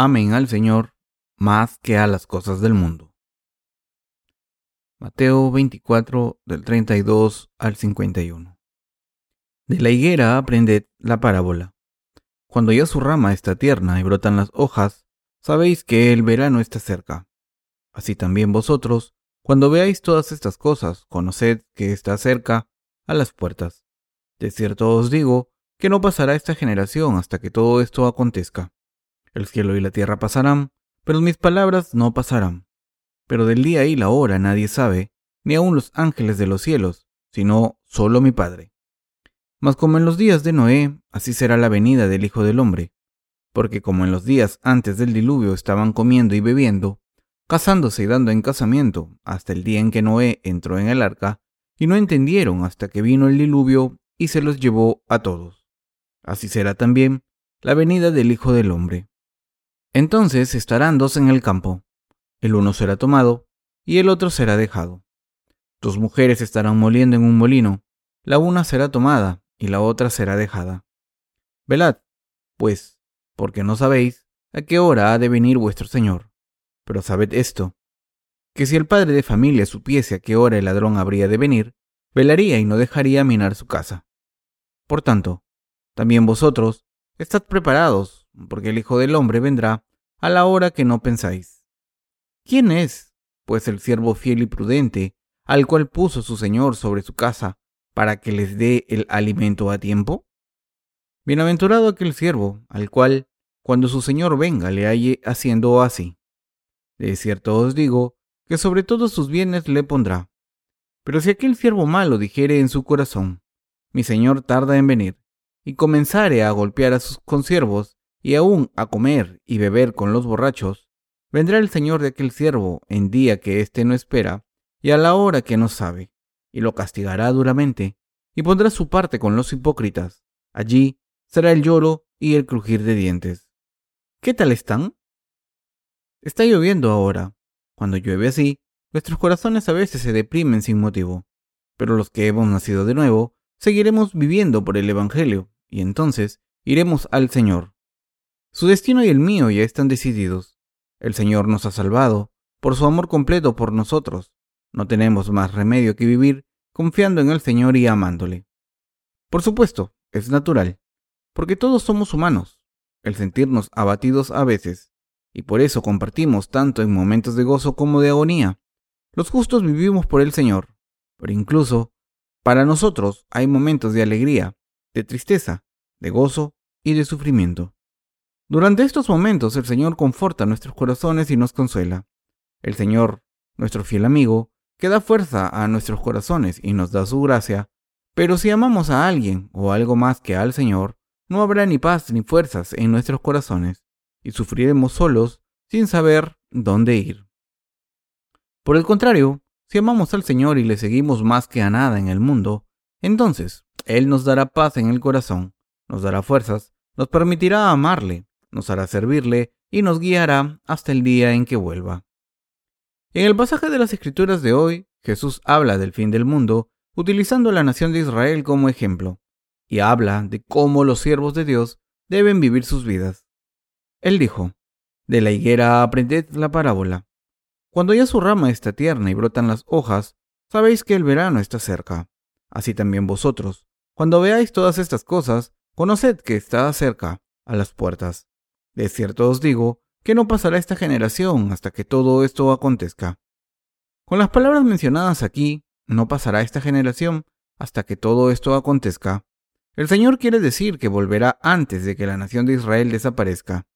amen al Señor más que a las cosas del mundo. Mateo 24 del 32 al 51. De la higuera aprended la parábola. Cuando ya su rama está tierna y brotan las hojas, sabéis que el verano está cerca. Así también vosotros, cuando veáis todas estas cosas, conoced que está cerca a las puertas. De cierto os digo que no pasará esta generación hasta que todo esto acontezca. El cielo y la tierra pasarán, pero mis palabras no pasarán. Pero del día y la hora nadie sabe, ni aun los ángeles de los cielos, sino solo mi Padre. Mas como en los días de Noé, así será la venida del Hijo del Hombre. Porque como en los días antes del diluvio estaban comiendo y bebiendo, casándose y dando en casamiento, hasta el día en que Noé entró en el arca, y no entendieron hasta que vino el diluvio y se los llevó a todos. Así será también la venida del Hijo del Hombre. Entonces estarán dos en el campo, el uno será tomado y el otro será dejado. Dos mujeres estarán moliendo en un molino, la una será tomada y la otra será dejada. Velad, pues, porque no sabéis a qué hora ha de venir vuestro Señor. Pero sabed esto, que si el padre de familia supiese a qué hora el ladrón habría de venir, velaría y no dejaría minar su casa. Por tanto, también vosotros, estad preparados, porque el Hijo del Hombre vendrá a la hora que no pensáis. ¿Quién es, pues, el siervo fiel y prudente, al cual puso su Señor sobre su casa, para que les dé el alimento a tiempo? Bienaventurado aquel siervo, al cual, cuando su Señor venga, le halle haciendo así. De cierto os digo que sobre todos sus bienes le pondrá. Pero si aquel siervo malo dijere en su corazón, mi señor tarda en venir, y comenzare a golpear a sus consiervos, y aún a comer y beber con los borrachos, vendrá el señor de aquel siervo en día que éste no espera, y a la hora que no sabe, y lo castigará duramente, y pondrá su parte con los hipócritas. Allí será el lloro y el crujir de dientes. ¿Qué tal están? Está lloviendo ahora. Cuando llueve así, nuestros corazones a veces se deprimen sin motivo. Pero los que hemos nacido de nuevo, seguiremos viviendo por el Evangelio, y entonces iremos al Señor. Su destino y el mío ya están decididos. El Señor nos ha salvado, por su amor completo por nosotros. No tenemos más remedio que vivir confiando en el Señor y amándole. Por supuesto, es natural, porque todos somos humanos, el sentirnos abatidos a veces, y por eso compartimos tanto en momentos de gozo como de agonía. Los justos vivimos por el Señor, pero incluso para nosotros hay momentos de alegría, de tristeza, de gozo y de sufrimiento. Durante estos momentos el Señor conforta nuestros corazones y nos consuela. El Señor, nuestro fiel amigo, que da fuerza a nuestros corazones y nos da su gracia, pero si amamos a alguien o algo más que al Señor, no habrá ni paz ni fuerzas en nuestros corazones y sufriremos solos sin saber dónde ir. Por el contrario, si amamos al Señor y le seguimos más que a nada en el mundo, entonces Él nos dará paz en el corazón, nos dará fuerzas, nos permitirá amarle, nos hará servirle y nos guiará hasta el día en que vuelva. En el pasaje de las Escrituras de hoy, Jesús habla del fin del mundo utilizando la nación de Israel como ejemplo, y habla de cómo los siervos de Dios deben vivir sus vidas. Él dijo, De la higuera aprended la parábola. Cuando ya su rama está tierna y brotan las hojas, sabéis que el verano está cerca. Así también vosotros, cuando veáis todas estas cosas, conoced que está cerca, a las puertas. De cierto os digo, que no pasará esta generación hasta que todo esto acontezca. Con las palabras mencionadas aquí, no pasará esta generación hasta que todo esto acontezca. El Señor quiere decir que volverá antes de que la nación de Israel desaparezca.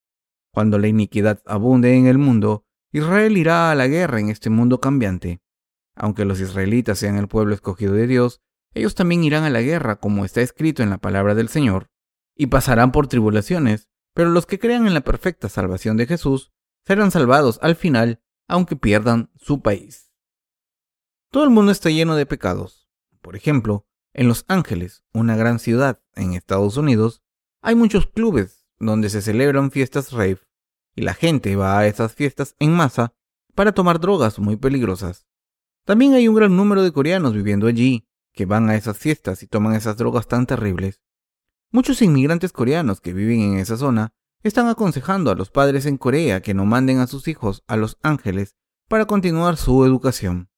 Cuando la iniquidad abunde en el mundo, Israel irá a la guerra en este mundo cambiante. Aunque los israelitas sean el pueblo escogido de Dios, ellos también irán a la guerra como está escrito en la palabra del Señor, y pasarán por tribulaciones, pero los que crean en la perfecta salvación de Jesús serán salvados al final, aunque pierdan su país. Todo el mundo está lleno de pecados. Por ejemplo, en Los Ángeles, una gran ciudad en Estados Unidos, hay muchos clubes donde se celebran fiestas rave, y la gente va a esas fiestas en masa para tomar drogas muy peligrosas. También hay un gran número de coreanos viviendo allí, que van a esas fiestas y toman esas drogas tan terribles. Muchos inmigrantes coreanos que viven en esa zona están aconsejando a los padres en Corea que no manden a sus hijos a Los Ángeles para continuar su educación.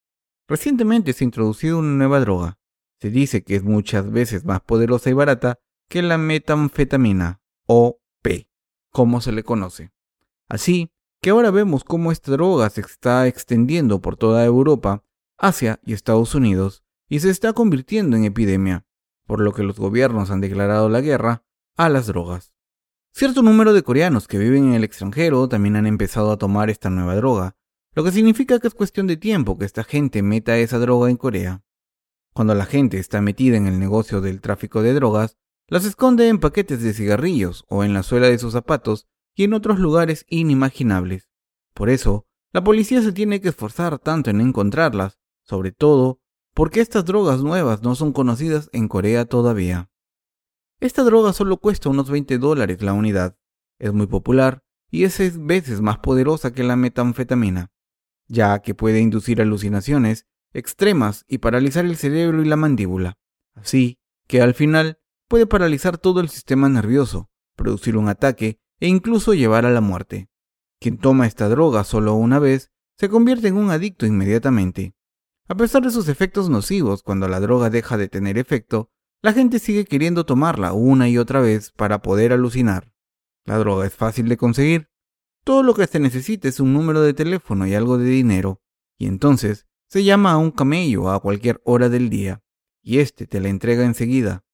Recientemente se ha introducido una nueva droga. Se dice que es muchas veces más poderosa y barata que la metanfetamina, o P, como se le conoce. Así que ahora vemos cómo esta droga se está extendiendo por toda Europa, Asia y Estados Unidos, y se está convirtiendo en epidemia, por lo que los gobiernos han declarado la guerra a las drogas. Cierto número de coreanos que viven en el extranjero también han empezado a tomar esta nueva droga, lo que significa que es cuestión de tiempo que esta gente meta esa droga en Corea. Cuando la gente está metida en el negocio del tráfico de drogas, las esconde en paquetes de cigarrillos o en la suela de sus zapatos y en otros lugares inimaginables. Por eso, la policía se tiene que esforzar tanto en encontrarlas, sobre todo porque estas drogas nuevas no son conocidas en Corea todavía. Esta droga solo cuesta unos 20 dólares la unidad, es muy popular y es seis veces más poderosa que la metanfetamina, ya que puede inducir alucinaciones extremas y paralizar el cerebro y la mandíbula, así que al final puede paralizar todo el sistema nervioso, producir un ataque e incluso llevar a la muerte. Quien toma esta droga solo una vez se convierte en un adicto inmediatamente. A pesar de sus efectos nocivos, cuando la droga deja de tener efecto, la gente sigue queriendo tomarla una y otra vez para poder alucinar. La droga es fácil de conseguir. Todo lo que se necesita es un número de teléfono y algo de dinero, y entonces se llama a un camello a cualquier hora del día, y este te la entrega enseguida.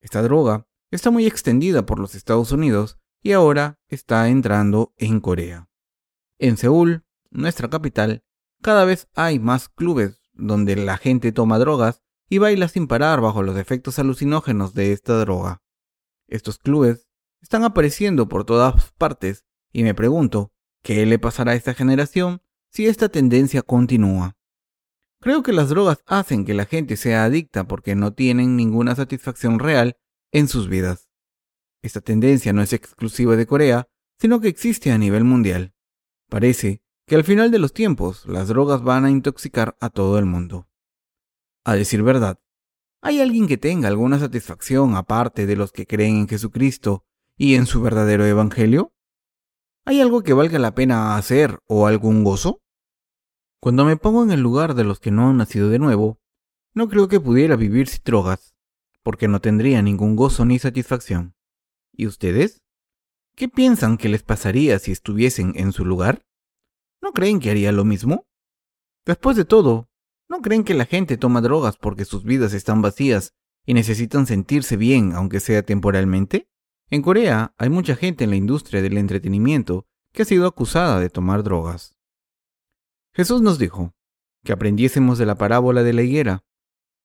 Esta droga está muy extendida por los Estados Unidos y ahora está entrando en Corea. En Seúl, nuestra capital, cada vez hay más clubes donde la gente toma drogas y baila sin parar bajo los efectos alucinógenos de esta droga. Estos clubes están apareciendo por todas partes y me pregunto, ¿qué le pasará a esta generación si esta tendencia continúa? Creo que las drogas hacen que la gente sea adicta porque no tienen ninguna satisfacción real en sus vidas. Esta tendencia no es exclusiva de Corea, sino que existe a nivel mundial. Parece que al final de los tiempos las drogas van a intoxicar a todo el mundo. A decir verdad, ¿hay alguien que tenga alguna satisfacción aparte de los que creen en Jesucristo y en su verdadero Evangelio? ¿Hay algo que valga la pena hacer o algún gozo? Cuando me pongo en el lugar de los que no han nacido de nuevo, no creo que pudiera vivir sin drogas, porque no tendría ningún gozo ni satisfacción. ¿Y ustedes? ¿Qué piensan que les pasaría si estuviesen en su lugar? ¿No creen que haría lo mismo? Después de todo, ¿no creen que la gente toma drogas porque sus vidas están vacías y necesitan sentirse bien aunque sea temporalmente? En Corea hay mucha gente en la industria del entretenimiento que ha sido acusada de tomar drogas. Jesús nos dijo que aprendiésemos de la parábola de la higuera.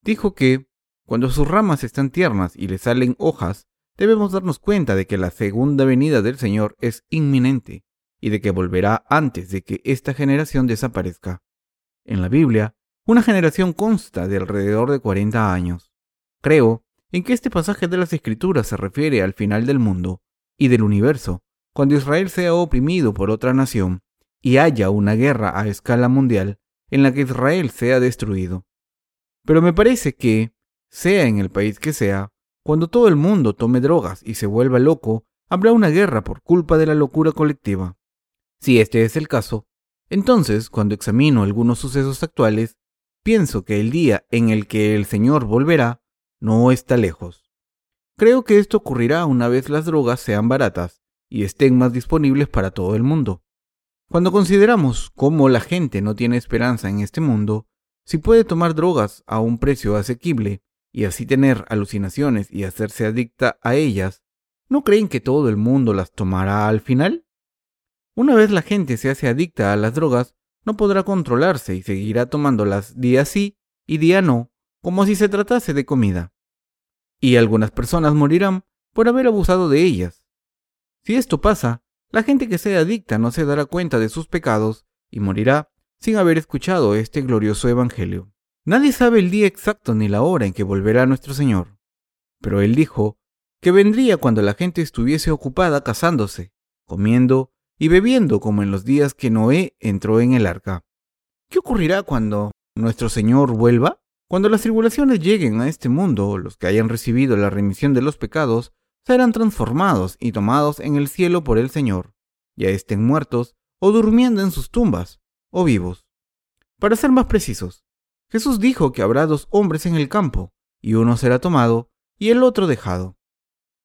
Dijo que, cuando sus ramas están tiernas y le salen hojas, debemos darnos cuenta de que la segunda venida del Señor es inminente y de que volverá antes de que esta generación desaparezca. En la Biblia, una generación consta de alrededor de 40 años. Creo en que este pasaje de las Escrituras se refiere al final del mundo y del universo, cuando Israel sea oprimido por otra nación y haya una guerra a escala mundial en la que Israel sea destruido. Pero me parece que, sea en el país que sea, cuando todo el mundo tome drogas y se vuelva loco, habrá una guerra por culpa de la locura colectiva. Si este es el caso, entonces, cuando examino algunos sucesos actuales, pienso que el día en el que el Señor volverá no está lejos. Creo que esto ocurrirá una vez las drogas sean baratas y estén más disponibles para todo el mundo. Cuando consideramos cómo la gente no tiene esperanza en este mundo, si puede tomar drogas a un precio asequible y así tener alucinaciones y hacerse adicta a ellas, ¿no creen que todo el mundo las tomará al final? Una vez la gente se hace adicta a las drogas, no podrá controlarse y seguirá tomándolas día sí y día no, como si se tratase de comida. Y algunas personas morirán por haber abusado de ellas. Si esto pasa, la gente que sea adicta no se dará cuenta de sus pecados y morirá sin haber escuchado este glorioso Evangelio. Nadie sabe el día exacto ni la hora en que volverá nuestro Señor, pero Él dijo que vendría cuando la gente estuviese ocupada casándose, comiendo y bebiendo como en los días que Noé entró en el arca. ¿Qué ocurrirá cuando nuestro Señor vuelva? Cuando las tribulaciones lleguen a este mundo, los que hayan recibido la remisión de los pecados serán transformados y tomados en el cielo por el Señor, ya estén muertos o durmiendo en sus tumbas, o vivos. Para ser más precisos, Jesús dijo que habrá dos hombres en el campo, y uno será tomado y el otro dejado.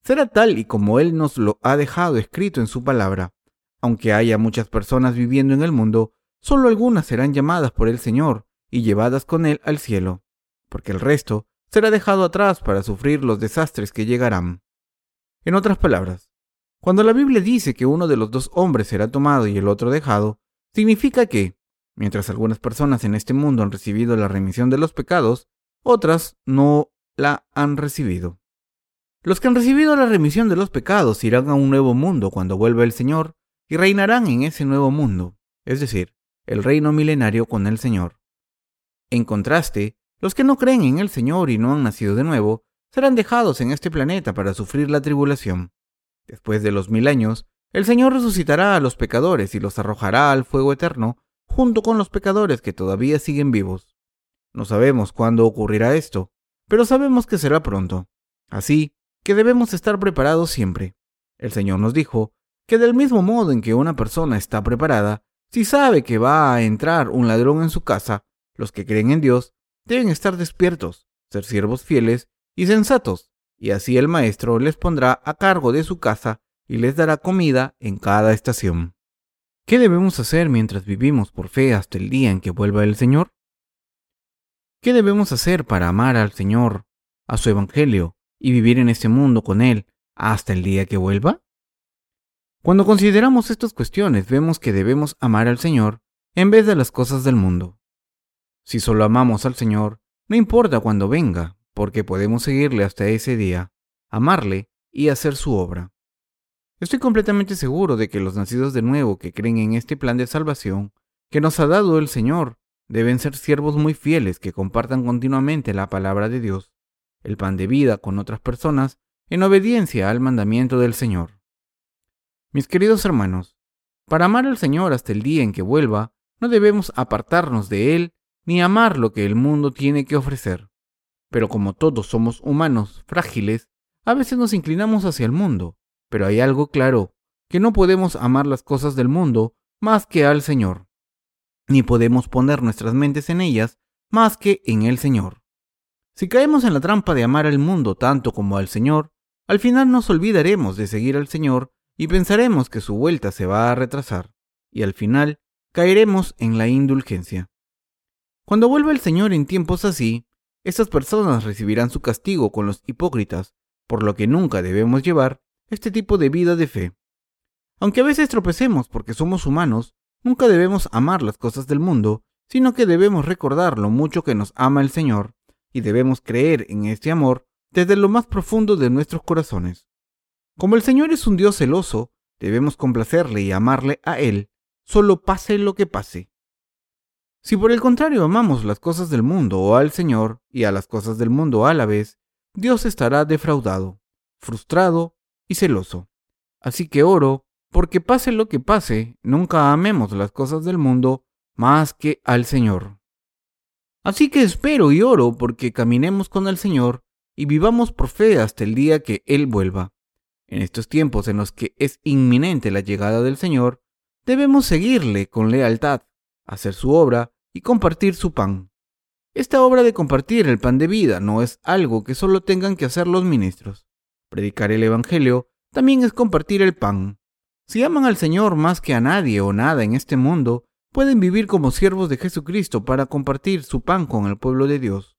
Será tal y como Él nos lo ha dejado escrito en su palabra. Aunque haya muchas personas viviendo en el mundo, solo algunas serán llamadas por el Señor y llevadas con Él al cielo, porque el resto será dejado atrás para sufrir los desastres que llegarán. En otras palabras, cuando la Biblia dice que uno de los dos hombres será tomado y el otro dejado, significa que, mientras algunas personas en este mundo han recibido la remisión de los pecados, otras no la han recibido. Los que han recibido la remisión de los pecados irán a un nuevo mundo cuando vuelva el Señor y reinarán en ese nuevo mundo, es decir, el reino milenario con el Señor. En contraste, los que no creen en el Señor y no han nacido de nuevo serán dejados en este planeta para sufrir la tribulación. Después de los mil años, el Señor resucitará a los pecadores y los arrojará al fuego eterno junto con los pecadores que todavía siguen vivos. No sabemos cuándo ocurrirá esto, pero sabemos que será pronto. Así que debemos estar preparados siempre. El Señor nos dijo que del mismo modo en que una persona está preparada, si sabe que va a entrar un ladrón en su casa, los que creen en Dios deben estar despiertos, ser siervos fieles y sensatos, y así el Maestro les pondrá a cargo de su casa y les dará comida en cada estación. ¿Qué debemos hacer mientras vivimos por fe hasta el día en que vuelva el Señor? ¿Qué debemos hacer para amar al Señor, a su Evangelio, y vivir en este mundo con Él hasta el día que vuelva? Cuando consideramos estas cuestiones vemos que debemos amar al Señor en vez de las cosas del mundo. Si solo amamos al Señor, no importa cuándo venga, porque podemos seguirle hasta ese día, amarle y hacer su obra. Estoy completamente seguro de que los nacidos de nuevo que creen en este plan de salvación que nos ha dado el Señor deben ser siervos muy fieles que compartan continuamente la palabra de Dios, el pan de vida con otras personas, en obediencia al mandamiento del Señor. Mis queridos hermanos, para amar al Señor hasta el día en que vuelva, no debemos apartarnos de Él ni amar lo que el mundo tiene que ofrecer. Pero como todos somos humanos frágiles, a veces nos inclinamos hacia el mundo, pero hay algo claro, que no podemos amar las cosas del mundo más que al Señor ni podemos poner nuestras mentes en ellas más que en el Señor. Si caemos en la trampa de amar al mundo tanto como al Señor, al final nos olvidaremos de seguir al Señor y pensaremos que su vuelta se va a retrasar, y al final caeremos en la indulgencia. Cuando vuelva el Señor en tiempos así, estas personas recibirán su castigo con los hipócritas, por lo que nunca debemos llevar este tipo de vida de fe. Aunque a veces tropecemos porque somos humanos, Nunca debemos amar las cosas del mundo, sino que debemos recordar lo mucho que nos ama el Señor, y debemos creer en este amor desde lo más profundo de nuestros corazones. Como el Señor es un Dios celoso, debemos complacerle y amarle a Él, solo pase lo que pase. Si por el contrario amamos las cosas del mundo o al Señor y a las cosas del mundo a la vez, Dios estará defraudado, frustrado y celoso. Así que oro porque pase lo que pase, nunca amemos las cosas del mundo más que al Señor. Así que espero y oro porque caminemos con el Señor y vivamos por fe hasta el día que Él vuelva. En estos tiempos en los que es inminente la llegada del Señor, debemos seguirle con lealtad, hacer su obra y compartir su pan. Esta obra de compartir el pan de vida no es algo que solo tengan que hacer los ministros. Predicar el Evangelio también es compartir el pan. Si aman al Señor más que a nadie o nada en este mundo, pueden vivir como siervos de Jesucristo para compartir su pan con el pueblo de Dios.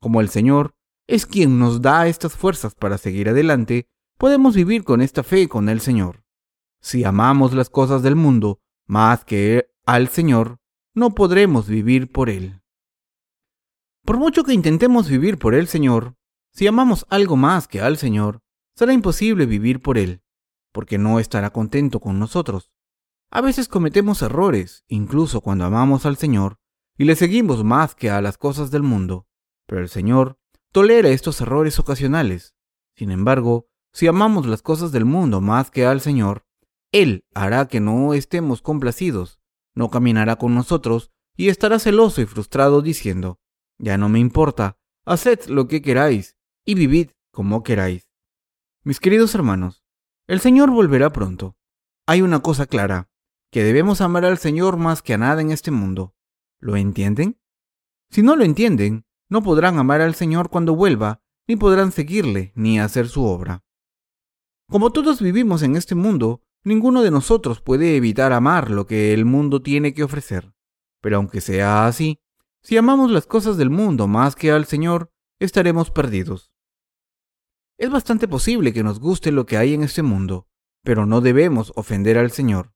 Como el Señor es quien nos da estas fuerzas para seguir adelante, podemos vivir con esta fe con el Señor. Si amamos las cosas del mundo más que al Señor, no podremos vivir por Él. Por mucho que intentemos vivir por el Señor, si amamos algo más que al Señor, será imposible vivir por Él porque no estará contento con nosotros. A veces cometemos errores, incluso cuando amamos al Señor, y le seguimos más que a las cosas del mundo, pero el Señor tolera estos errores ocasionales. Sin embargo, si amamos las cosas del mundo más que al Señor, Él hará que no estemos complacidos, no caminará con nosotros y estará celoso y frustrado diciendo, ya no me importa, haced lo que queráis y vivid como queráis. Mis queridos hermanos, el Señor volverá pronto. Hay una cosa clara, que debemos amar al Señor más que a nada en este mundo. ¿Lo entienden? Si no lo entienden, no podrán amar al Señor cuando vuelva, ni podrán seguirle, ni hacer su obra. Como todos vivimos en este mundo, ninguno de nosotros puede evitar amar lo que el mundo tiene que ofrecer. Pero aunque sea así, si amamos las cosas del mundo más que al Señor, estaremos perdidos. Es bastante posible que nos guste lo que hay en este mundo, pero no debemos ofender al Señor.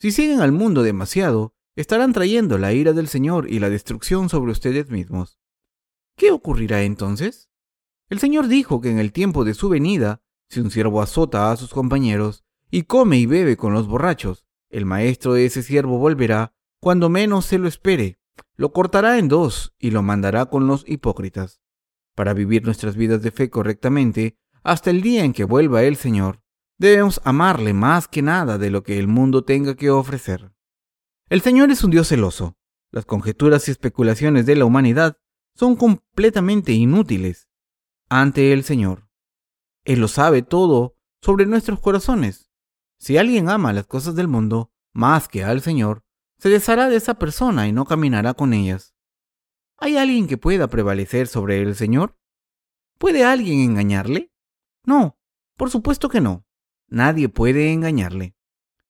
Si siguen al mundo demasiado, estarán trayendo la ira del Señor y la destrucción sobre ustedes mismos. ¿Qué ocurrirá entonces? El Señor dijo que en el tiempo de su venida, si un siervo azota a sus compañeros y come y bebe con los borrachos, el maestro de ese siervo volverá cuando menos se lo espere, lo cortará en dos y lo mandará con los hipócritas para vivir nuestras vidas de fe correctamente hasta el día en que vuelva el Señor, debemos amarle más que nada de lo que el mundo tenga que ofrecer. El Señor es un Dios celoso. Las conjeturas y especulaciones de la humanidad son completamente inútiles ante el Señor. Él lo sabe todo sobre nuestros corazones. Si alguien ama las cosas del mundo más que al Señor, se deshará de esa persona y no caminará con ellas. ¿Hay alguien que pueda prevalecer sobre el Señor? ¿Puede alguien engañarle? No, por supuesto que no. Nadie puede engañarle.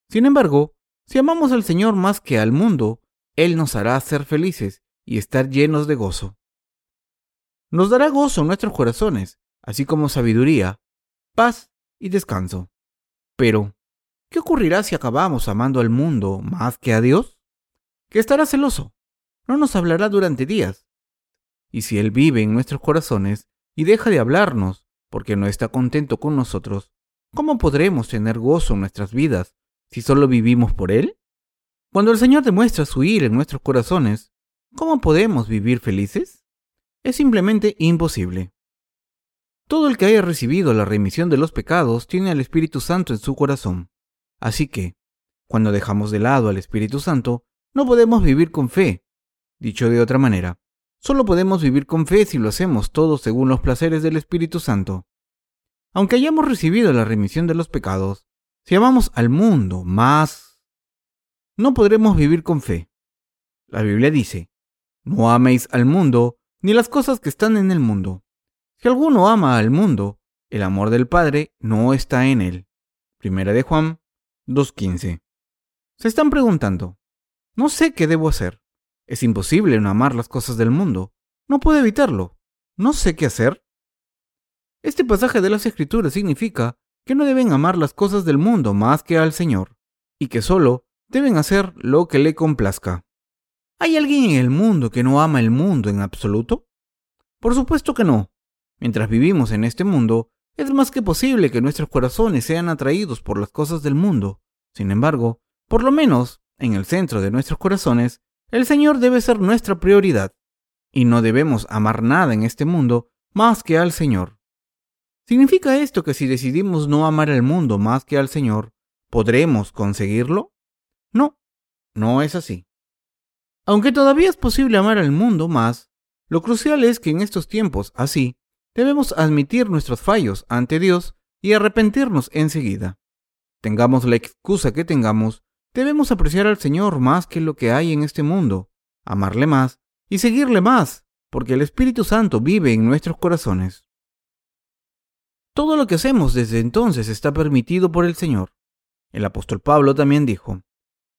Sin embargo, si amamos al Señor más que al mundo, Él nos hará ser felices y estar llenos de gozo. Nos dará gozo en nuestros corazones, así como sabiduría, paz y descanso. Pero, ¿qué ocurrirá si acabamos amando al mundo más que a Dios? Que estará celoso, no nos hablará durante días. Y si Él vive en nuestros corazones y deja de hablarnos porque no está contento con nosotros, ¿cómo podremos tener gozo en nuestras vidas si solo vivimos por Él? Cuando el Señor demuestra su ira en nuestros corazones, ¿cómo podemos vivir felices? Es simplemente imposible. Todo el que haya recibido la remisión de los pecados tiene al Espíritu Santo en su corazón. Así que, cuando dejamos de lado al Espíritu Santo, no podemos vivir con fe, Dicho de otra manera, solo podemos vivir con fe si lo hacemos todo según los placeres del Espíritu Santo. Aunque hayamos recibido la remisión de los pecados, si amamos al mundo más, no podremos vivir con fe. La Biblia dice, no améis al mundo ni las cosas que están en el mundo. Si alguno ama al mundo, el amor del Padre no está en él. Primera de Juan 2.15. Se están preguntando, no sé qué debo hacer. Es imposible no amar las cosas del mundo. No puedo evitarlo. No sé qué hacer. Este pasaje de las Escrituras significa que no deben amar las cosas del mundo más que al Señor, y que solo deben hacer lo que le complazca. ¿Hay alguien en el mundo que no ama el mundo en absoluto? Por supuesto que no. Mientras vivimos en este mundo, es más que posible que nuestros corazones sean atraídos por las cosas del mundo. Sin embargo, por lo menos, en el centro de nuestros corazones el Señor debe ser nuestra prioridad, y no debemos amar nada en este mundo más que al Señor. ¿Significa esto que si decidimos no amar al mundo más que al Señor, podremos conseguirlo? No, no es así. Aunque todavía es posible amar al mundo más, lo crucial es que en estos tiempos así, debemos admitir nuestros fallos ante Dios y arrepentirnos enseguida. Tengamos la excusa que tengamos, Debemos apreciar al Señor más que lo que hay en este mundo, amarle más y seguirle más, porque el Espíritu Santo vive en nuestros corazones. Todo lo que hacemos desde entonces está permitido por el Señor. El apóstol Pablo también dijo,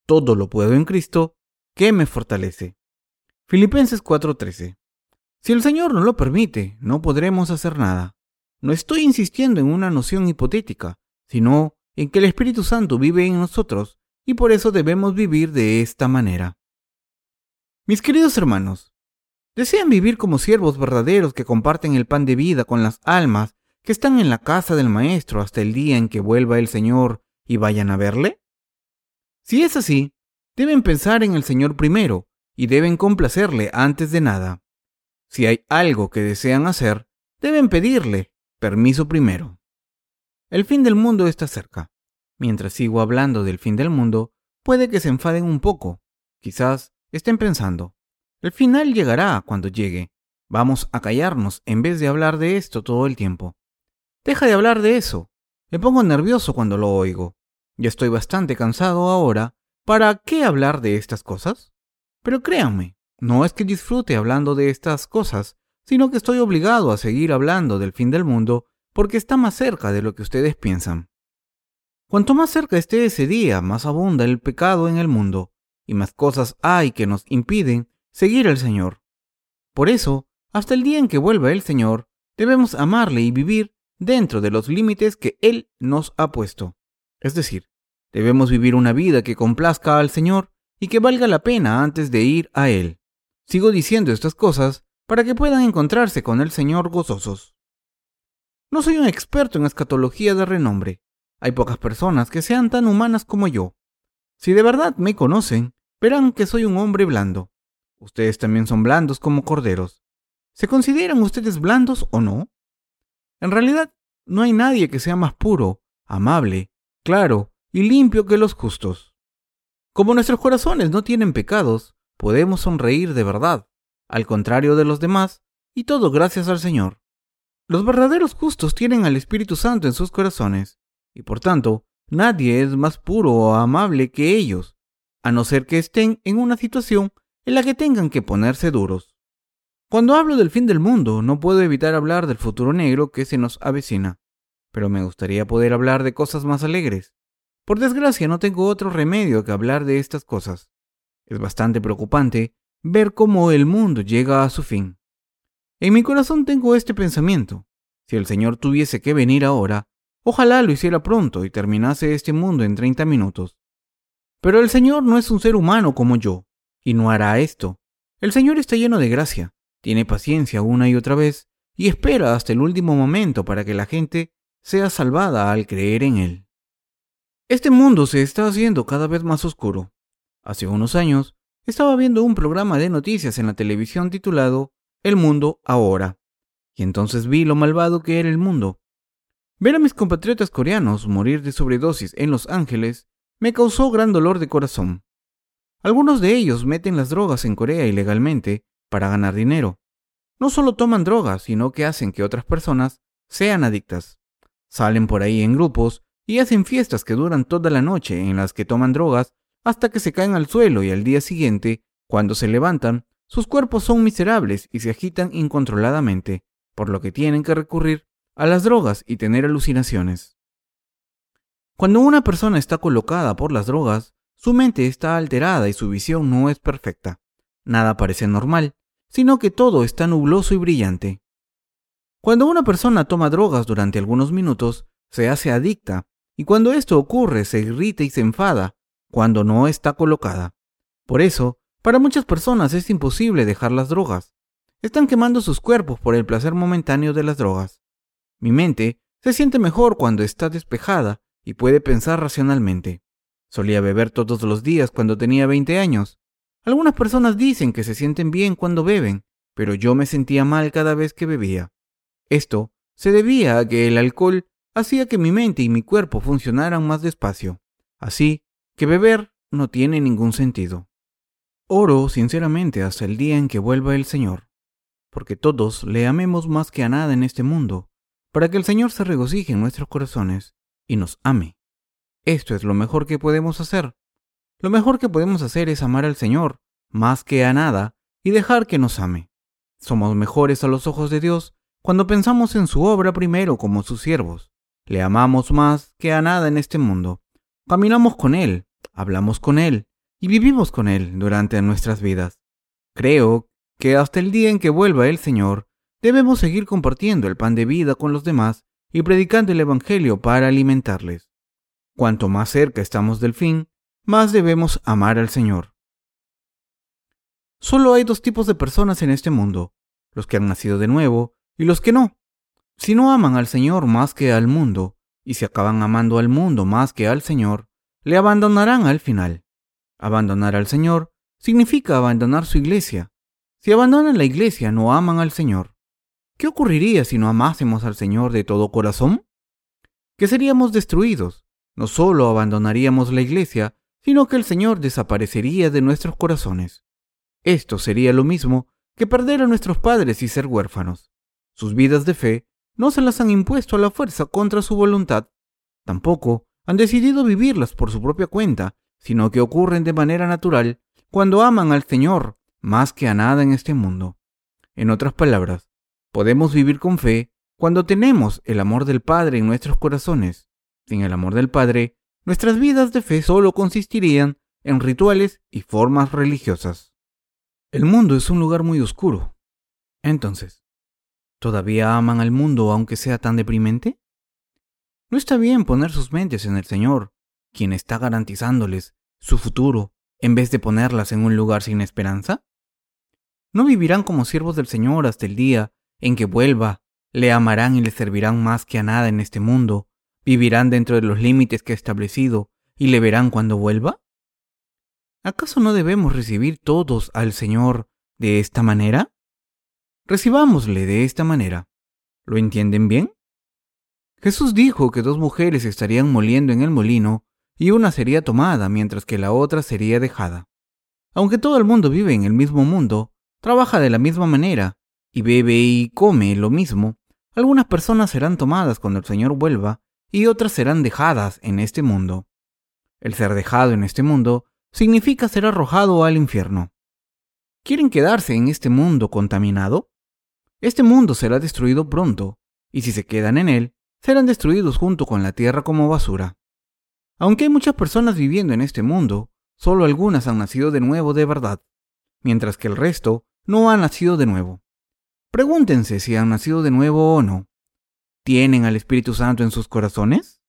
Todo lo puedo en Cristo, que me fortalece. Filipenses 4:13. Si el Señor no lo permite, no podremos hacer nada. No estoy insistiendo en una noción hipotética, sino en que el Espíritu Santo vive en nosotros y por eso debemos vivir de esta manera. Mis queridos hermanos, ¿desean vivir como siervos verdaderos que comparten el pan de vida con las almas que están en la casa del Maestro hasta el día en que vuelva el Señor y vayan a verle? Si es así, deben pensar en el Señor primero y deben complacerle antes de nada. Si hay algo que desean hacer, deben pedirle permiso primero. El fin del mundo está cerca. Mientras sigo hablando del fin del mundo, puede que se enfaden un poco. Quizás estén pensando, el final llegará cuando llegue. Vamos a callarnos en vez de hablar de esto todo el tiempo. Deja de hablar de eso Me pongo nervioso cuando lo oigo. Ya estoy bastante cansado ahora. ¿Para qué hablar de estas cosas? Pero créanme, no es que disfrute hablando de estas cosas, sino que estoy obligado a seguir hablando del fin del mundo porque está más cerca de lo que ustedes piensan. Cuanto más cerca esté ese día, más abunda el pecado en el mundo, y más cosas hay que nos impiden seguir al Señor. Por eso, hasta el día en que vuelva el Señor, debemos amarle y vivir dentro de los límites que Él nos ha puesto. Es decir, debemos vivir una vida que complazca al Señor y que valga la pena antes de ir a Él. Sigo diciendo estas cosas para que puedan encontrarse con el Señor gozosos. No soy un experto en escatología de renombre. Hay pocas personas que sean tan humanas como yo. Si de verdad me conocen, verán que soy un hombre blando. Ustedes también son blandos como corderos. ¿Se consideran ustedes blandos o no? En realidad, no hay nadie que sea más puro, amable, claro y limpio que los justos. Como nuestros corazones no tienen pecados, podemos sonreír de verdad, al contrario de los demás, y todo gracias al Señor. Los verdaderos justos tienen al Espíritu Santo en sus corazones, y por tanto, nadie es más puro o amable que ellos, a no ser que estén en una situación en la que tengan que ponerse duros. Cuando hablo del fin del mundo, no puedo evitar hablar del futuro negro que se nos avecina, pero me gustaría poder hablar de cosas más alegres. Por desgracia, no tengo otro remedio que hablar de estas cosas. Es bastante preocupante ver cómo el mundo llega a su fin. En mi corazón tengo este pensamiento. Si el Señor tuviese que venir ahora, ojalá lo hiciera pronto y terminase este mundo en 30 minutos. Pero el Señor no es un ser humano como yo, y no hará esto. El Señor está lleno de gracia, tiene paciencia una y otra vez, y espera hasta el último momento para que la gente sea salvada al creer en Él. Este mundo se está haciendo cada vez más oscuro. Hace unos años, estaba viendo un programa de noticias en la televisión titulado El mundo ahora, y entonces vi lo malvado que era el mundo. Ver a mis compatriotas coreanos morir de sobredosis en Los Ángeles me causó gran dolor de corazón. Algunos de ellos meten las drogas en Corea ilegalmente para ganar dinero. No solo toman drogas, sino que hacen que otras personas sean adictas. Salen por ahí en grupos y hacen fiestas que duran toda la noche en las que toman drogas hasta que se caen al suelo y al día siguiente, cuando se levantan, sus cuerpos son miserables y se agitan incontroladamente, por lo que tienen que recurrir a las drogas y tener alucinaciones. Cuando una persona está colocada por las drogas, su mente está alterada y su visión no es perfecta. Nada parece normal, sino que todo está nubloso y brillante. Cuando una persona toma drogas durante algunos minutos, se hace adicta, y cuando esto ocurre se irrita y se enfada, cuando no está colocada. Por eso, para muchas personas es imposible dejar las drogas. Están quemando sus cuerpos por el placer momentáneo de las drogas. Mi mente se siente mejor cuando está despejada y puede pensar racionalmente. Solía beber todos los días cuando tenía 20 años. Algunas personas dicen que se sienten bien cuando beben, pero yo me sentía mal cada vez que bebía. Esto se debía a que el alcohol hacía que mi mente y mi cuerpo funcionaran más despacio. Así, que beber no tiene ningún sentido. Oro sinceramente hasta el día en que vuelva el Señor, porque todos le amemos más que a nada en este mundo, para que el Señor se regocije en nuestros corazones y nos ame. Esto es lo mejor que podemos hacer. Lo mejor que podemos hacer es amar al Señor más que a nada y dejar que nos ame. Somos mejores a los ojos de Dios cuando pensamos en su obra primero como sus siervos. Le amamos más que a nada en este mundo Caminamos con Él, hablamos con Él y vivimos con Él durante nuestras vidas. Creo que hasta el día en que vuelva el Señor, debemos seguir compartiendo el pan de vida con los demás y predicando el Evangelio para alimentarles. Cuanto más cerca estamos del fin, más debemos amar al Señor. Solo hay dos tipos de personas en este mundo, los que han nacido de nuevo y los que no. Si no aman al Señor más que al mundo, y si acaban amando al mundo más que al Señor, le abandonarán al final. Abandonar al Señor significa abandonar su iglesia. Si abandonan la iglesia, no aman al Señor. ¿Qué ocurriría si no amásemos al Señor de todo corazón? Que seríamos destruidos. No solo abandonaríamos la iglesia, sino que el Señor desaparecería de nuestros corazones. Esto sería lo mismo que perder a nuestros padres y ser huérfanos. Sus vidas de fe no se las han impuesto a la fuerza contra su voluntad, Tampoco han decidido vivirlas por su propia cuenta, sino que ocurren de manera natural cuando aman al Señor más que a nada en este mundo. En otras palabras, podemos vivir con fe cuando tenemos el amor del Padre en nuestros corazones. Sin el amor del Padre, nuestras vidas de fe solo consistirían en rituales y formas religiosas. El mundo es un lugar muy oscuro. Entonces, ¿todavía aman al mundo aunque sea tan deprimente? No está bien poner sus mentes en el Señor, quien está garantizándoles su futuro, en vez de ponerlas en un lugar sin esperanza. ¿No vivirán como siervos del Señor hasta el día en que vuelva? ¿Le amarán y le servirán más que a nada en este mundo? ¿Vivirán dentro de los límites que ha establecido y le verán cuando vuelva? ¿Acaso no debemos recibir todos al Señor de esta manera? Recibámosle de esta manera. ¿Lo entienden bien? Jesús dijo que dos mujeres estarían moliendo en el molino y una sería tomada mientras que la otra sería dejada. Aunque todo el mundo vive en el mismo mundo, trabaja de la misma manera y bebe y come lo mismo, algunas personas serán tomadas cuando el Señor vuelva y otras serán dejadas en este mundo. El ser dejado en este mundo significa ser arrojado al infierno. ¿Quieren quedarse en este mundo contaminado? Este mundo será destruido pronto, y si se quedan en él, serán destruidos junto con la tierra como basura. Aunque hay muchas personas viviendo en este mundo, solo algunas han nacido de nuevo de verdad, mientras que el resto no ha nacido de nuevo. Pregúntense si han nacido de nuevo o no. ¿Tienen al Espíritu Santo en sus corazones?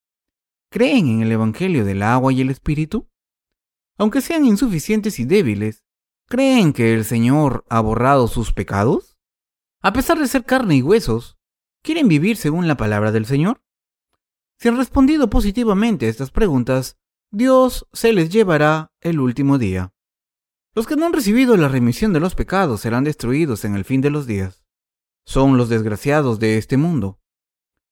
¿Creen en el Evangelio del agua y el Espíritu? aunque sean insuficientes y débiles, ¿creen que el Señor ha borrado sus pecados? A pesar de ser carne y huesos, ¿quieren vivir según la palabra del Señor? Si han respondido positivamente a estas preguntas, Dios se les llevará el último día. Los que no han recibido la remisión de los pecados serán destruidos en el fin de los días. Son los desgraciados de este mundo.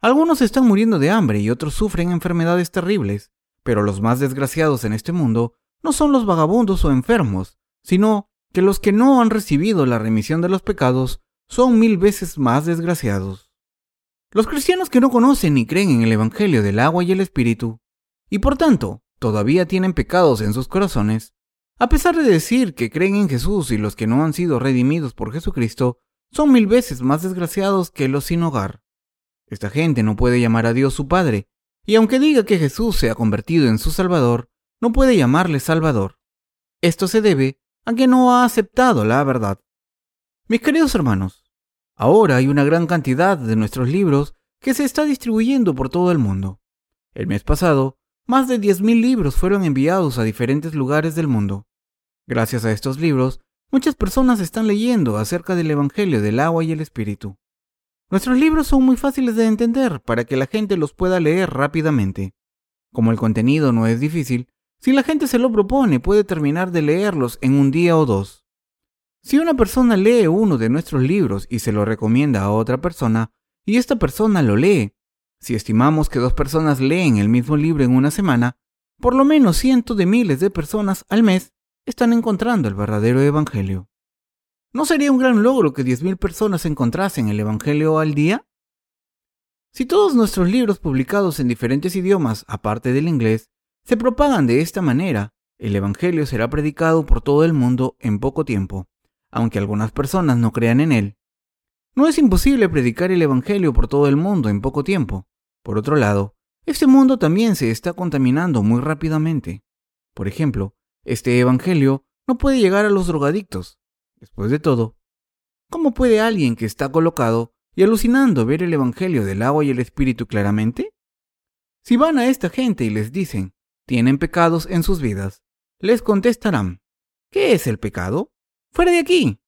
Algunos están muriendo de hambre y otros sufren enfermedades terribles, pero los más desgraciados en este mundo no son los vagabundos o enfermos, sino que los que no han recibido la remisión de los pecados son mil veces más desgraciados. Los cristianos que no conocen ni creen en el Evangelio del agua y el Espíritu, y por tanto todavía tienen pecados en sus corazones, a pesar de decir que creen en Jesús y los que no han sido redimidos por Jesucristo, son mil veces más desgraciados que los sin hogar. Esta gente no puede llamar a Dios su Padre, y aunque diga que Jesús se ha convertido en su Salvador, no puede llamarle Salvador. Esto se debe a que no ha aceptado la verdad. Mis queridos hermanos, ahora hay una gran cantidad de nuestros libros que se está distribuyendo por todo el mundo. El mes pasado, más de 10.000 libros fueron enviados a diferentes lugares del mundo. Gracias a estos libros, muchas personas están leyendo acerca del Evangelio del agua y el Espíritu. Nuestros libros son muy fáciles de entender para que la gente los pueda leer rápidamente. Como el contenido no es difícil, si la gente se lo propone, puede terminar de leerlos en un día o dos. Si una persona lee uno de nuestros libros y se lo recomienda a otra persona, y esta persona lo lee, si estimamos que dos personas leen el mismo libro en una semana, por lo menos cientos de miles de personas al mes están encontrando el verdadero Evangelio. ¿No sería un gran logro que 10.000 personas encontrasen el Evangelio al día? Si todos nuestros libros publicados en diferentes idiomas, aparte del inglés, se propagan de esta manera, el Evangelio será predicado por todo el mundo en poco tiempo, aunque algunas personas no crean en él. No es imposible predicar el Evangelio por todo el mundo en poco tiempo. Por otro lado, este mundo también se está contaminando muy rápidamente. Por ejemplo, este Evangelio no puede llegar a los drogadictos. Después de todo, ¿cómo puede alguien que está colocado y alucinando ver el Evangelio del agua y el Espíritu claramente? Si van a esta gente y les dicen, tienen pecados en sus vidas, les contestarán, ¿qué es el pecado? Fuera de aquí.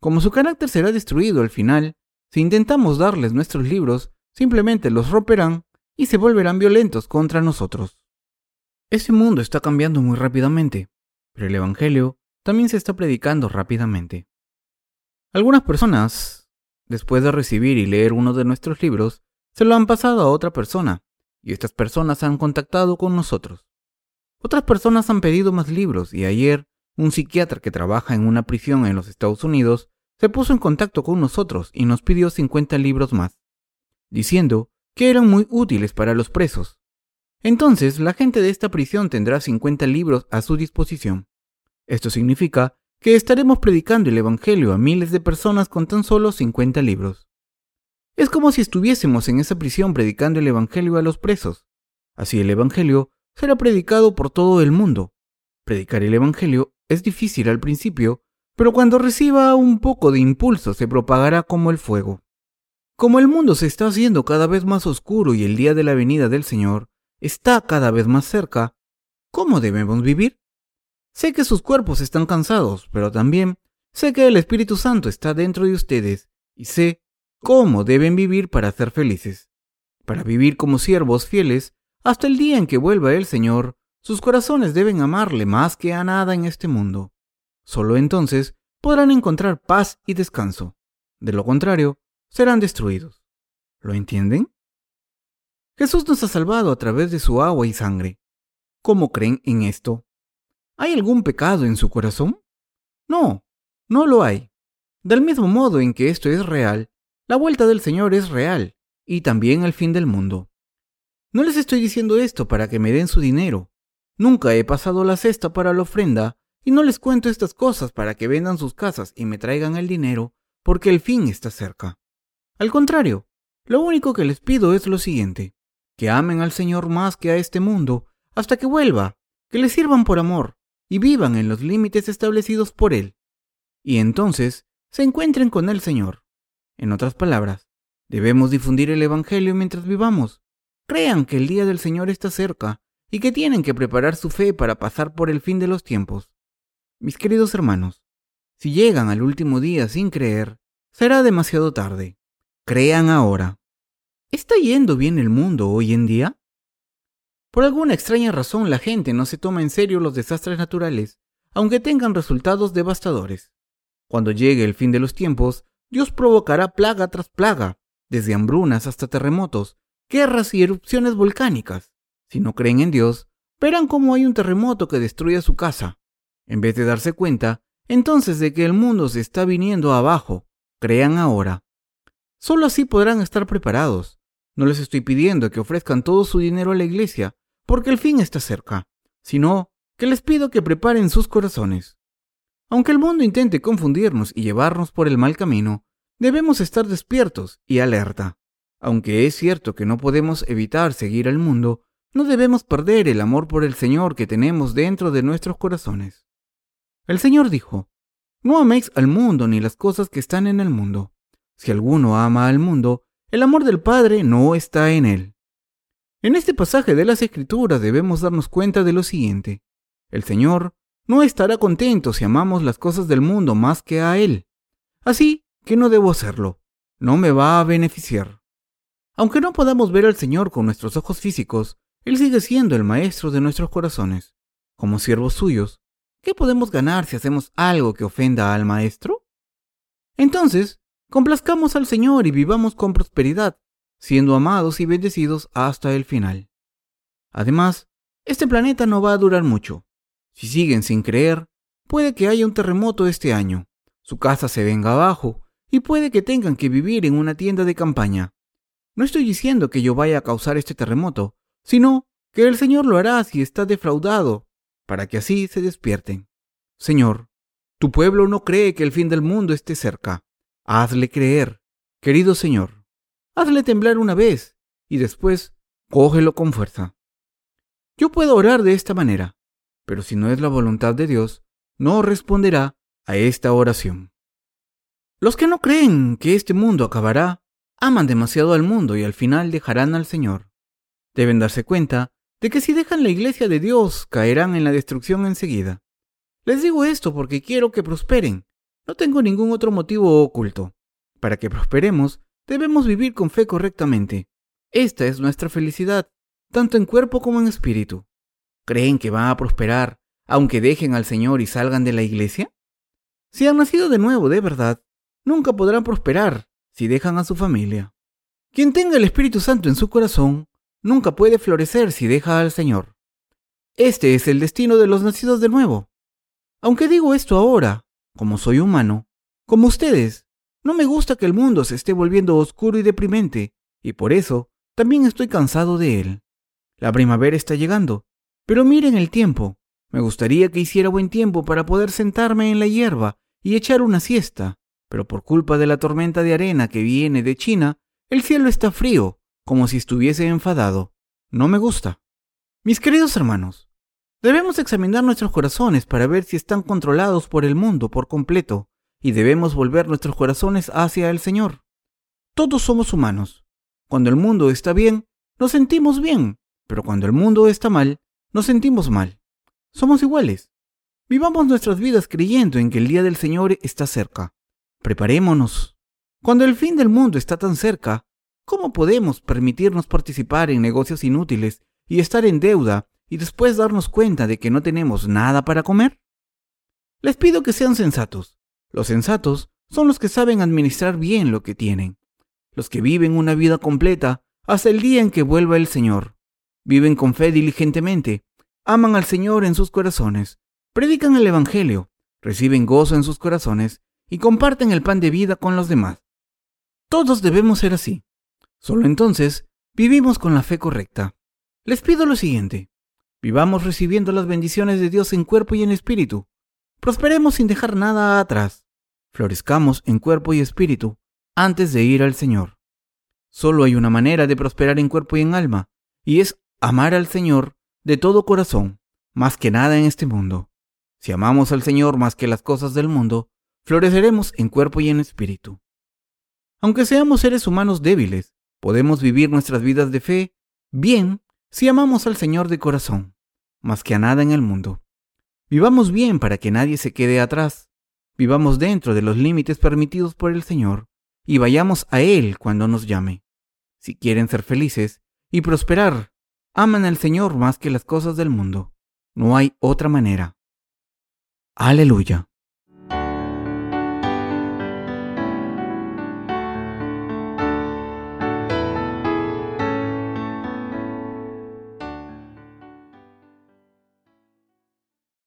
Como su carácter será destruido al final, si intentamos darles nuestros libros, simplemente los romperán y se volverán violentos contra nosotros. Este mundo está cambiando muy rápidamente, pero el Evangelio también se está predicando rápidamente. Algunas personas, después de recibir y leer uno de nuestros libros, se lo han pasado a otra persona, y estas personas han contactado con nosotros. Otras personas han pedido más libros y ayer un psiquiatra que trabaja en una prisión en los Estados Unidos se puso en contacto con nosotros y nos pidió 50 libros más, diciendo que eran muy útiles para los presos. Entonces la gente de esta prisión tendrá 50 libros a su disposición. Esto significa que estaremos predicando el Evangelio a miles de personas con tan solo 50 libros. Es como si estuviésemos en esa prisión predicando el Evangelio a los presos. Así el Evangelio será predicado por todo el mundo. Predicar el Evangelio es difícil al principio, pero cuando reciba un poco de impulso se propagará como el fuego. Como el mundo se está haciendo cada vez más oscuro y el día de la venida del Señor está cada vez más cerca, ¿cómo debemos vivir? Sé que sus cuerpos están cansados, pero también sé que el Espíritu Santo está dentro de ustedes y sé cómo deben vivir para ser felices. Para vivir como siervos fieles hasta el día en que vuelva el Señor, sus corazones deben amarle más que a nada en este mundo. Solo entonces podrán encontrar paz y descanso. De lo contrario, serán destruidos. ¿Lo entienden? Jesús nos ha salvado a través de su agua y sangre. ¿Cómo creen en esto? ¿Hay algún pecado en su corazón? No, no lo hay. Del mismo modo en que esto es real, la vuelta del Señor es real, y también el fin del mundo. No les estoy diciendo esto para que me den su dinero. Nunca he pasado la cesta para la ofrenda y no les cuento estas cosas para que vendan sus casas y me traigan el dinero, porque el fin está cerca. Al contrario, lo único que les pido es lo siguiente, que amen al Señor más que a este mundo, hasta que vuelva, que le sirvan por amor, y vivan en los límites establecidos por Él. Y entonces se encuentren con el Señor. En otras palabras, debemos difundir el Evangelio mientras vivamos. Crean que el día del Señor está cerca y que tienen que preparar su fe para pasar por el fin de los tiempos. Mis queridos hermanos, si llegan al último día sin creer, será demasiado tarde. Crean ahora. ¿Está yendo bien el mundo hoy en día? Por alguna extraña razón la gente no se toma en serio los desastres naturales, aunque tengan resultados devastadores. Cuando llegue el fin de los tiempos, Dios provocará plaga tras plaga, desde hambrunas hasta terremotos, guerras y erupciones volcánicas. Si no creen en Dios, verán cómo hay un terremoto que destruye su casa, en vez de darse cuenta, entonces de que el mundo se está viniendo abajo, crean ahora. Solo así podrán estar preparados. No les estoy pidiendo que ofrezcan todo su dinero a la iglesia, porque el fin está cerca, sino que les pido que preparen sus corazones. Aunque el mundo intente confundirnos y llevarnos por el mal camino, debemos estar despiertos y alerta. Aunque es cierto que no podemos evitar seguir al mundo, no debemos perder el amor por el Señor que tenemos dentro de nuestros corazones. El Señor dijo, No améis al mundo ni las cosas que están en el mundo. Si alguno ama al mundo, el amor del Padre no está en él. En este pasaje de las Escrituras debemos darnos cuenta de lo siguiente. El Señor no estará contento si amamos las cosas del mundo más que a Él. Así que no debo hacerlo. No me va a beneficiar. Aunque no podamos ver al Señor con nuestros ojos físicos, Él sigue siendo el Maestro de nuestros corazones. Como siervos suyos, ¿Qué podemos ganar si hacemos algo que ofenda al Maestro? Entonces, complazcamos al Señor y vivamos con prosperidad, siendo amados y bendecidos hasta el final. Además, este planeta no va a durar mucho. Si siguen sin creer, puede que haya un terremoto este año, su casa se venga abajo y puede que tengan que vivir en una tienda de campaña. No estoy diciendo que yo vaya a causar este terremoto, sino que el Señor lo hará si está defraudado para que así se despierten. Señor, tu pueblo no cree que el fin del mundo esté cerca. Hazle creer, querido Señor. Hazle temblar una vez y después cógelo con fuerza. Yo puedo orar de esta manera, pero si no es la voluntad de Dios, no responderá a esta oración. Los que no creen que este mundo acabará, aman demasiado al mundo y al final dejarán al Señor. Deben darse cuenta de que si dejan la iglesia de Dios caerán en la destrucción enseguida. Les digo esto porque quiero que prosperen. No tengo ningún otro motivo oculto. Para que prosperemos, debemos vivir con fe correctamente. Esta es nuestra felicidad, tanto en cuerpo como en espíritu. ¿Creen que van a prosperar aunque dejen al Señor y salgan de la iglesia? Si han nacido de nuevo de verdad, nunca podrán prosperar si dejan a su familia. Quien tenga el Espíritu Santo en su corazón nunca puede florecer si deja al Señor. Este es el destino de los nacidos de nuevo. Aunque digo esto ahora, como soy humano, como ustedes, no me gusta que el mundo se esté volviendo oscuro y deprimente, y por eso también estoy cansado de él. La primavera está llegando. Pero miren el tiempo. Me gustaría que hiciera buen tiempo para poder sentarme en la hierba y echar una siesta, pero por culpa de la tormenta de arena que viene de China, el cielo está frío, como si estuviese enfadado. No me gusta. Mis queridos hermanos, debemos examinar nuestros corazones para ver si están controlados por el mundo por completo, y debemos volver nuestros corazones hacia el Señor. Todos somos humanos. Cuando el mundo está bien, nos sentimos bien, pero cuando el mundo está mal, nos sentimos mal. Somos iguales. Vivamos nuestras vidas creyendo en que el día del Señor está cerca. Preparémonos. Cuando el fin del mundo está tan cerca, ¿cómo podemos permitirnos participar en negocios inútiles y estar en deuda y después darnos cuenta de que no tenemos nada para comer? Les pido que sean sensatos. Los sensatos son los que saben administrar bien lo que tienen, los que viven una vida completa hasta el día en que vuelva el Señor. Viven con fe diligentemente, aman al Señor en sus corazones, predican el Evangelio, reciben gozo en sus corazones y comparten el pan de vida con los demás. Todos debemos ser así. Solo entonces vivimos con la fe correcta. Les pido lo siguiente. Vivamos recibiendo las bendiciones de Dios en cuerpo y en espíritu. Prosperemos sin dejar nada atrás. Florezcamos en cuerpo y espíritu antes de ir al Señor. Solo hay una manera de prosperar en cuerpo y en alma, y es amar al Señor de todo corazón, más que nada en este mundo. Si amamos al Señor más que las cosas del mundo, floreceremos en cuerpo y en espíritu. Aunque seamos seres humanos débiles, podemos vivir nuestras vidas de fe bien si amamos al Señor de corazón, más que a nada en el mundo. Vivamos bien para que nadie se quede atrás. Vivamos dentro de los límites permitidos por el Señor y vayamos a Él cuando nos llame. Si quieren ser felices y prosperar aman al Señor más que las cosas del mundo. No hay otra manera. Aleluya.